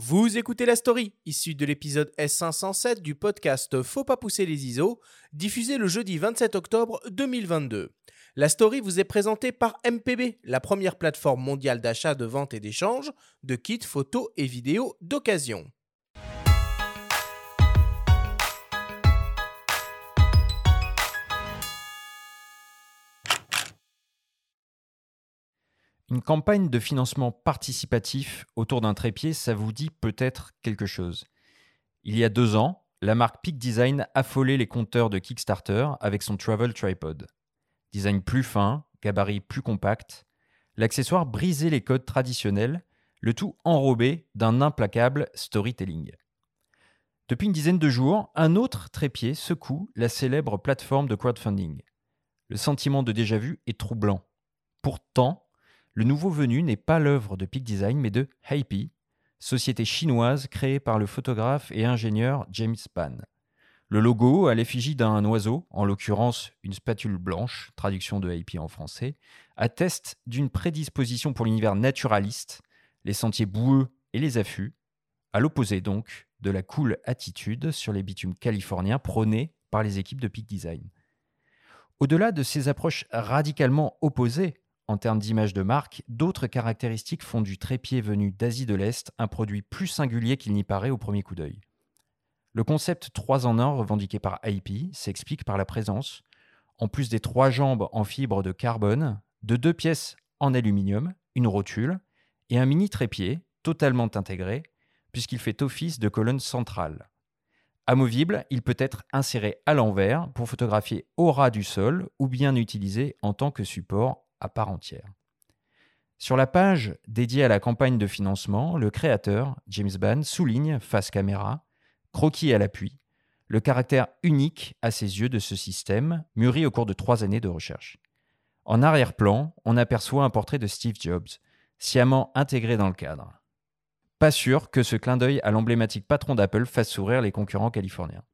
Vous écoutez la story, issue de l'épisode S507 du podcast Faut pas pousser les ISO, diffusé le jeudi 27 octobre 2022. La story vous est présentée par MPB, la première plateforme mondiale d'achat, de vente et d'échange de kits photos et vidéos d'occasion. Une campagne de financement participatif autour d'un trépied, ça vous dit peut-être quelque chose. Il y a deux ans, la marque Peak Design affolait les compteurs de Kickstarter avec son Travel Tripod. Design plus fin, gabarit plus compact, l'accessoire brisait les codes traditionnels, le tout enrobé d'un implacable storytelling. Depuis une dizaine de jours, un autre trépied secoue la célèbre plateforme de crowdfunding. Le sentiment de déjà-vu est troublant. Pourtant, le nouveau venu n'est pas l'œuvre de Peak Design, mais de Happy, société chinoise créée par le photographe et ingénieur James Ban. Le logo, à l'effigie d'un oiseau, en l'occurrence une spatule blanche, traduction de Happy en français, atteste d'une prédisposition pour l'univers naturaliste, les sentiers boueux et les affûts, à l'opposé donc de la cool attitude sur les bitumes californiens prônés par les équipes de Peak Design. Au-delà de ces approches radicalement opposées, en termes d'image de marque, d'autres caractéristiques font du trépied venu d'Asie de l'Est un produit plus singulier qu'il n'y paraît au premier coup d'œil. Le concept 3 en 1 revendiqué par IP s'explique par la présence, en plus des trois jambes en fibre de carbone, de deux pièces en aluminium, une rotule et un mini trépied totalement intégré, puisqu'il fait office de colonne centrale. Amovible, il peut être inséré à l'envers pour photographier au ras du sol ou bien utilisé en tant que support à part entière. Sur la page dédiée à la campagne de financement, le créateur, James Ban, souligne, face caméra, croquis à l'appui, le caractère unique à ses yeux de ce système, mûri au cours de trois années de recherche. En arrière-plan, on aperçoit un portrait de Steve Jobs, sciemment intégré dans le cadre. Pas sûr que ce clin d'œil à l'emblématique patron d'Apple fasse sourire les concurrents californiens.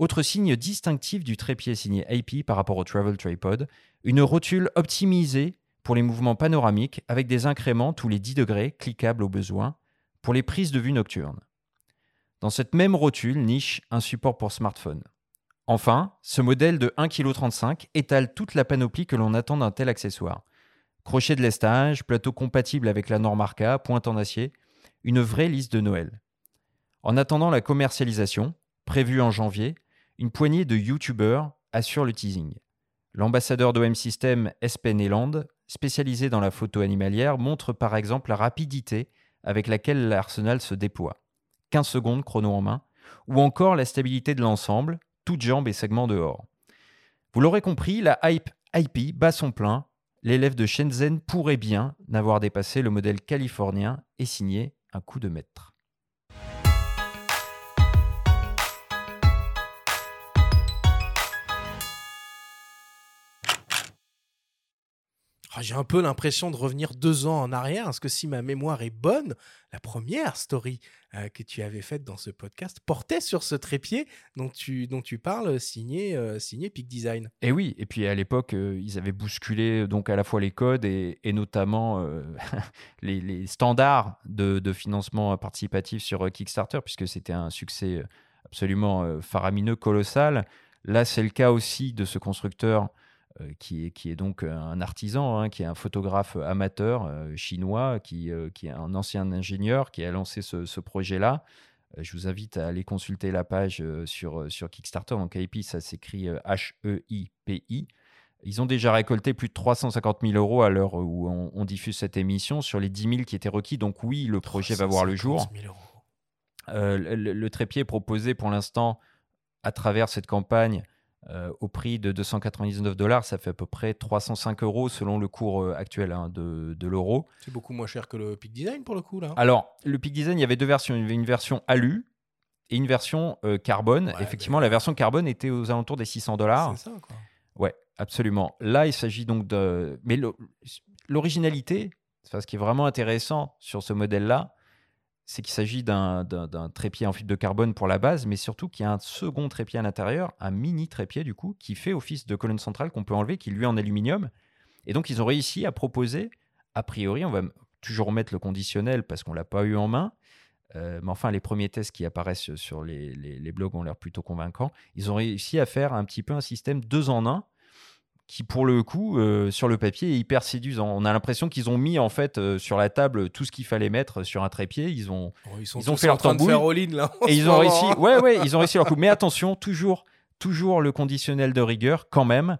Autre signe distinctif du trépied signé AP par rapport au Travel Tripod, une rotule optimisée pour les mouvements panoramiques avec des incréments tous les 10 degrés cliquables au besoin pour les prises de vue nocturnes. Dans cette même rotule niche un support pour smartphone. Enfin, ce modèle de 1,35 kg étale toute la panoplie que l'on attend d'un tel accessoire. Crochet de lestage, plateau compatible avec la norme Arca, pointe en acier, une vraie liste de Noël. En attendant la commercialisation, prévue en janvier, une poignée de YouTubeurs assure le teasing. L'ambassadeur d'OM System Espen Eland, spécialisé dans la photo animalière, montre par exemple la rapidité avec laquelle l'arsenal se déploie. 15 secondes chrono en main, ou encore la stabilité de l'ensemble, toutes jambes et segments dehors. Vous l'aurez compris, la hype IP bat son plein. L'élève de Shenzhen pourrait bien n'avoir dépassé le modèle californien et signé un coup de maître. Ah, j'ai un peu l'impression de revenir deux ans en arrière, parce que si ma mémoire est bonne, la première story euh, que tu avais faite dans ce podcast portait sur ce trépied dont tu, dont tu parles, signé, euh, signé Peak Design. Et oui, et puis à l'époque, euh, ils avaient bousculé donc à la fois les codes et, notamment les, standards de, de, financement participatif sur Kickstarter, puisque c'était un succès absolument faramineux, colossal. Là, c'est le cas aussi de ce constructeur qui, est, qui est donc un artisan, hein, qui est un photographe amateur euh, chinois, qui, euh, qui est un ancien ingénieur, qui a lancé ce, projet-là. je vous invite à aller consulter la page sur, sur Kickstarter. Donc, IP, ça s'écrit H-E-I-P-I. Ils ont déjà récolté plus de 350 000 euros à l'heure où on, diffuse cette émission sur les 10 000 qui étaient requis. Donc oui, le projet va voir le jour. le, le, trépied proposé pour l'instant à travers cette campagne euh, au prix de 299 dollars, ça fait à peu près 305 euros selon le cours euh, actuel hein, de, l'euro. C'est beaucoup moins cher que le Peak Design pour le coup là. Alors, le Peak Design, il y avait deux versions. Il y avait une version alu et une version euh, carbone. Effectivement, la version carbone était aux alentours des 600 dollars. C'est ça quoi. Ouais, absolument. Là, il s'agit donc de. Mais l'originalité, ce qui est vraiment intéressant sur ce modèle-là, c'est qu'il s'agit d'un trépied en fibre de carbone pour la base, mais surtout qu'il y a un second trépied à l'intérieur, un mini trépied du coup, qui fait office de colonne centrale qu'on peut enlever, qui lui est en aluminium. Et donc ils ont réussi à proposer, a priori, on va toujours mettre le conditionnel parce qu'on l'a pas eu en main, mais enfin, les premiers tests qui apparaissent sur les, les blogs ont l'air plutôt convaincants. Ils ont réussi à faire un petit peu un système deux en un qui pour le coup euh, sur le papier est hyper séduisant. On a l'impression qu'ils ont mis en fait euh, sur la table tout ce qu'il fallait mettre sur un trépied. Ils ont oh, ils, ont fait leur tambouille là. Et ils ont réussi. Ouais ouais, ils ont réussi leur coup. Mais attention, toujours toujours le conditionnel de rigueur quand même.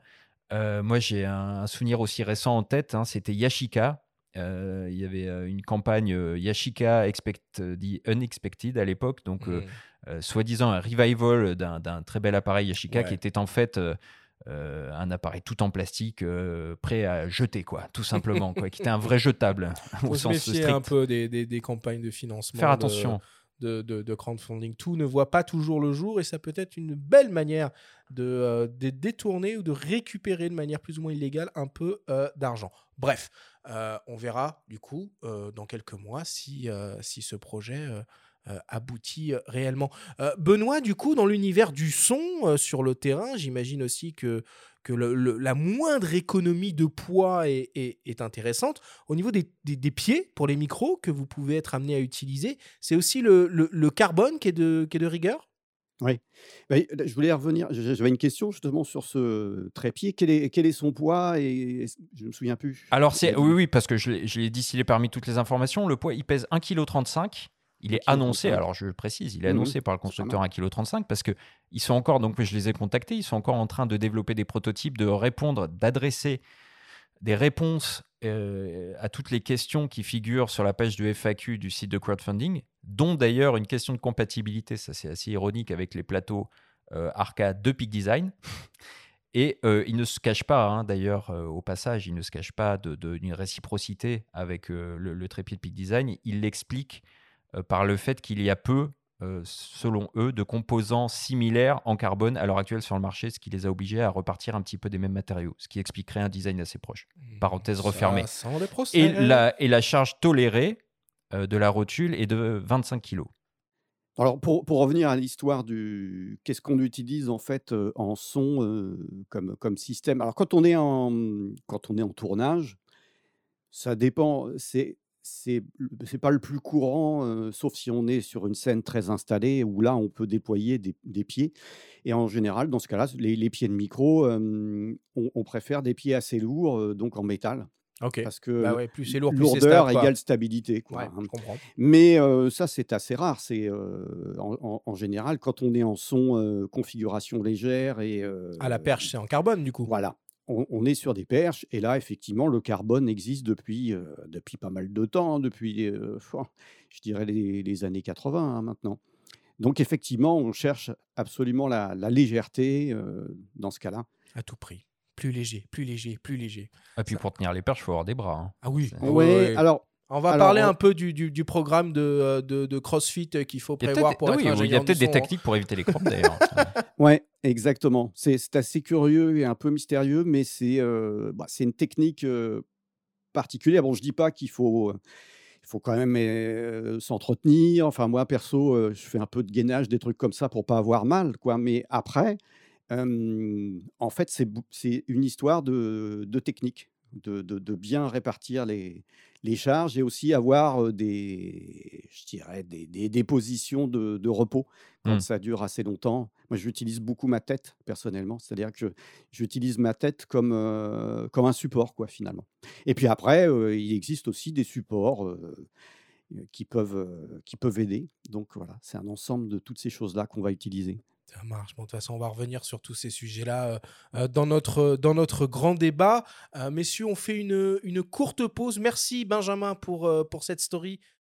Euh, moi j'ai un, souvenir aussi récent en tête. Hein, C'était Yashica. Il y avait une campagne Yashica Expect the Unexpected à l'époque, donc mm. soi-disant un revival d'un très bel appareil Yashica qui était en fait euh, un appareil tout en plastique euh, prêt à jeter quoi tout simplement quoi qui était un vrai jetable au se méfier un peu des, des, campagnes de financement faire attention. de, de, crowdfunding. Tout ne voit pas toujours le jour et ça peut être une belle manière de, euh, de détourner ou de récupérer de manière plus ou moins illégale un peu d'argent. Bref on verra du coup dans quelques mois si, si ce projet aboutit euh, réellement. Euh, Benoît, du coup, dans l'univers du son sur le terrain, j'imagine aussi que, que la moindre économie de poids est, est, intéressante. Au niveau des, des, pieds pour les micros que vous pouvez être amené à utiliser, c'est aussi le, le, carbone qui est de, qui est de rigueur? Oui. Bah, je voulais revenir. J'avais une question justement sur ce trépied. Quel est, quel est son poids et je ne me souviens plus. Alors c'est oui oui parce que je l'ai distillé parmi toutes les informations. Le poids il pèse 1,35 kg. Il est annoncé, alors je le précise, il est mmh annoncé par le constructeur 1,35 kg parce que ils sont encore, donc je les ai contactés, ils sont encore en train de développer des prototypes, de répondre, d'adresser des réponses euh, à toutes les questions qui figurent sur la page de FAQ du site de crowdfunding, dont d'ailleurs une question de compatibilité, ça c'est assez ironique avec les plateaux euh, arcade de Peak Design. Et euh, il ne se cache pas, hein, d'ailleurs, au passage, il ne se cache pas d'une réciprocité avec le, le, trépied de Peak Design. Il l'explique euh, par le fait qu'il y a peu, euh, selon eux, de composants similaires en carbone à l'heure actuelle sur le marché, ce qui les a obligés à repartir un petit peu des mêmes matériaux, ce qui expliquerait un design assez proche. Parenthèse refermée. Et la, et la charge tolérée euh, de la rotule est de 25 kg. Alors pour, pour, revenir à l'histoire du qu'est-ce qu'on utilise en fait en son comme, comme système? Alors quand on est en quand on est en tournage, ça dépend. C'est c'est c'est pas le plus courant, sauf si on est sur une scène très installée où là, on peut déployer des des pieds et en général, dans ce cas-là, les les pieds de micro, on préfère des pieds assez lourds, donc en métal. OK. Parce que Bah, ouais, plus c'est lourd, plus lourdeur égale stabilité, quoi, hein. comprends. Mais ça, c'est assez rare. C'est, en en général, quand on est en son, configuration légère et À la perche, c'est en carbone, du coup? voilà on, est sur des perches, et là, effectivement, le carbone existe depuis, euh, depuis pas mal de temps, hein, depuis, euh, je dirais, les, années 80 hein, maintenant. Donc, effectivement, on cherche absolument la, légèreté euh, dans ce cas-là. À tout prix. Plus léger, plus léger, plus léger. Et ah, puis pour tenir les perches, il faut avoir des bras. Hein. Ah oui. Oui, alors on va parler un peu du, du, programme de, euh, de, de CrossFit euh, qu'il faut prévoir pour être Il y a peut-être des techniques pour éviter les crampes d'ailleurs. ouais, exactement. C'est assez curieux et un peu mystérieux, mais c'est euh, bah, une technique particulière. Bon, je dis pas qu'il faut il faut quand même s'entretenir. Enfin, moi, perso, je fais un peu de gainage, des trucs comme ça pour pas avoir mal, quoi. Mais après, en fait, c'est une histoire de, de technique, de, de, de, bien répartir les, les charges et aussi avoir des, je dirais, des, des, positions de, de repos quand mmh. ça dure assez longtemps. Moi, j'utilise beaucoup ma tête personnellement, c'est-à-dire que j'utilise ma tête comme, comme un support, quoi, finalement. Et puis après, il existe aussi des supports qui, peuvent, qui peuvent aider. Donc voilà, c'est un ensemble de toutes ces choses-là qu'on va utiliser. Ça marche. Bon, de toute façon, on va revenir sur tous ces sujets-là euh, euh, dans, notre, dans notre grand débat. Euh, messieurs, on fait une, une courte pause. Merci Benjamin pour, pour cette story